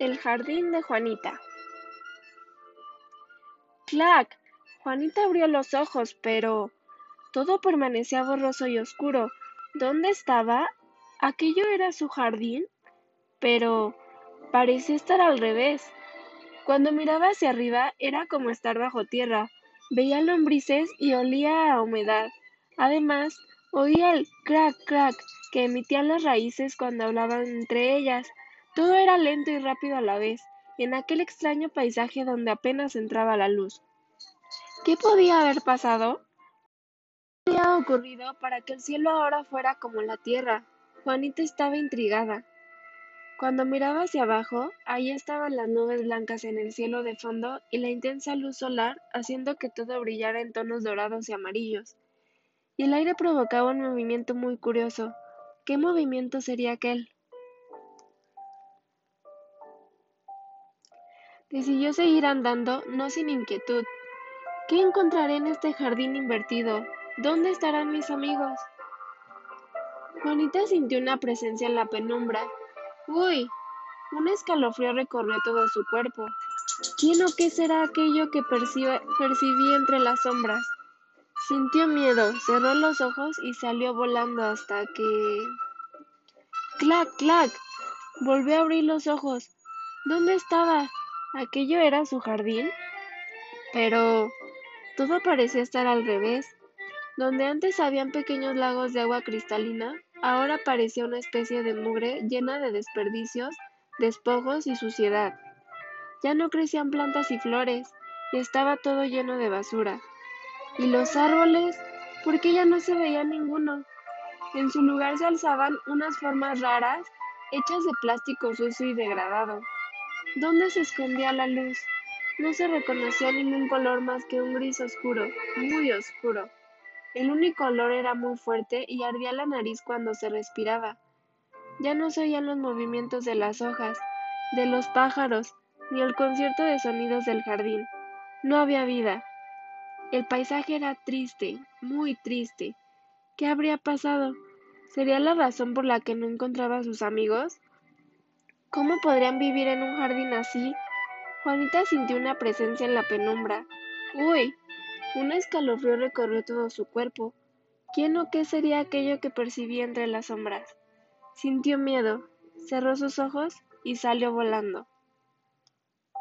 El jardín de Juanita. ¡Clac! Juanita abrió los ojos, pero todo permanecía borroso y oscuro. ¿Dónde estaba? ¿Aquello era su jardín? Pero parecía estar al revés. Cuando miraba hacia arriba era como estar bajo tierra. Veía lombrices y olía a humedad. Además, oía el crack crack que emitían las raíces cuando hablaban entre ellas. Todo era lento y rápido a la vez, en aquel extraño paisaje donde apenas entraba la luz. ¿Qué podía haber pasado? ¿Qué había ocurrido para que el cielo ahora fuera como la tierra? Juanita estaba intrigada. Cuando miraba hacia abajo, allí estaban las nubes blancas en el cielo de fondo y la intensa luz solar haciendo que todo brillara en tonos dorados y amarillos. Y el aire provocaba un movimiento muy curioso. ¿Qué movimiento sería aquel? Decidió seguir andando, no sin inquietud. ¿Qué encontraré en este jardín invertido? ¿Dónde estarán mis amigos? Juanita sintió una presencia en la penumbra Uy, un escalofrío recorrió todo su cuerpo. ¿Quién o qué será aquello que percibí entre las sombras? Sintió miedo, cerró los ojos y salió volando hasta que... ¡Clac, clac! Volvió a abrir los ojos. ¿Dónde estaba? ¿Aquello era su jardín? Pero todo parecía estar al revés. Donde antes habían pequeños lagos de agua cristalina, Ahora parecía una especie de mugre llena de desperdicios, despojos y suciedad. Ya no crecían plantas y flores, y estaba todo lleno de basura. ¿Y los árboles? ¿Por qué ya no se veía ninguno? En su lugar se alzaban unas formas raras, hechas de plástico sucio y degradado. ¿Dónde se escondía la luz? No se reconocía ningún color más que un gris oscuro, muy oscuro. El único olor era muy fuerte y ardía la nariz cuando se respiraba. Ya no se oían los movimientos de las hojas, de los pájaros, ni el concierto de sonidos del jardín. No había vida. El paisaje era triste, muy triste. ¿Qué habría pasado? ¿Sería la razón por la que no encontraba a sus amigos? ¿Cómo podrían vivir en un jardín así? Juanita sintió una presencia en la penumbra. ¡Uy! Un escalofrío recorrió todo su cuerpo. ¿Quién o qué sería aquello que percibía entre las sombras? Sintió miedo, cerró sus ojos y salió volando.